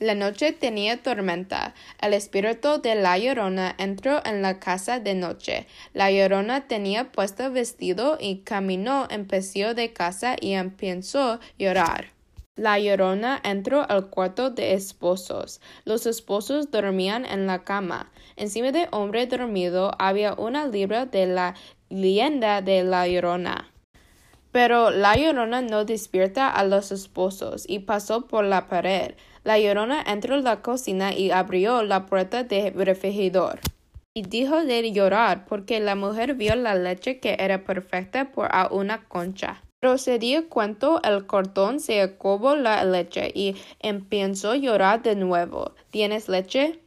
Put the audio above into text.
La noche tenía tormenta. El espíritu de la llorona entró en la casa de noche. La llorona tenía puesto vestido y caminó en pecio de casa y empezó llorar. La llorona entró al cuarto de esposos. Los esposos dormían en la cama. Encima del hombre dormido había una libra de la leyenda de la llorona. Pero la llorona no despierta a los esposos y pasó por la pared. La llorona entró en la cocina y abrió la puerta del refrigerador. Y dijo de llorar porque la mujer vio la leche que era perfecta por a una concha. Pero se dio cuenta el cortón se acabó la leche y empezó a llorar de nuevo. ¿Tienes leche?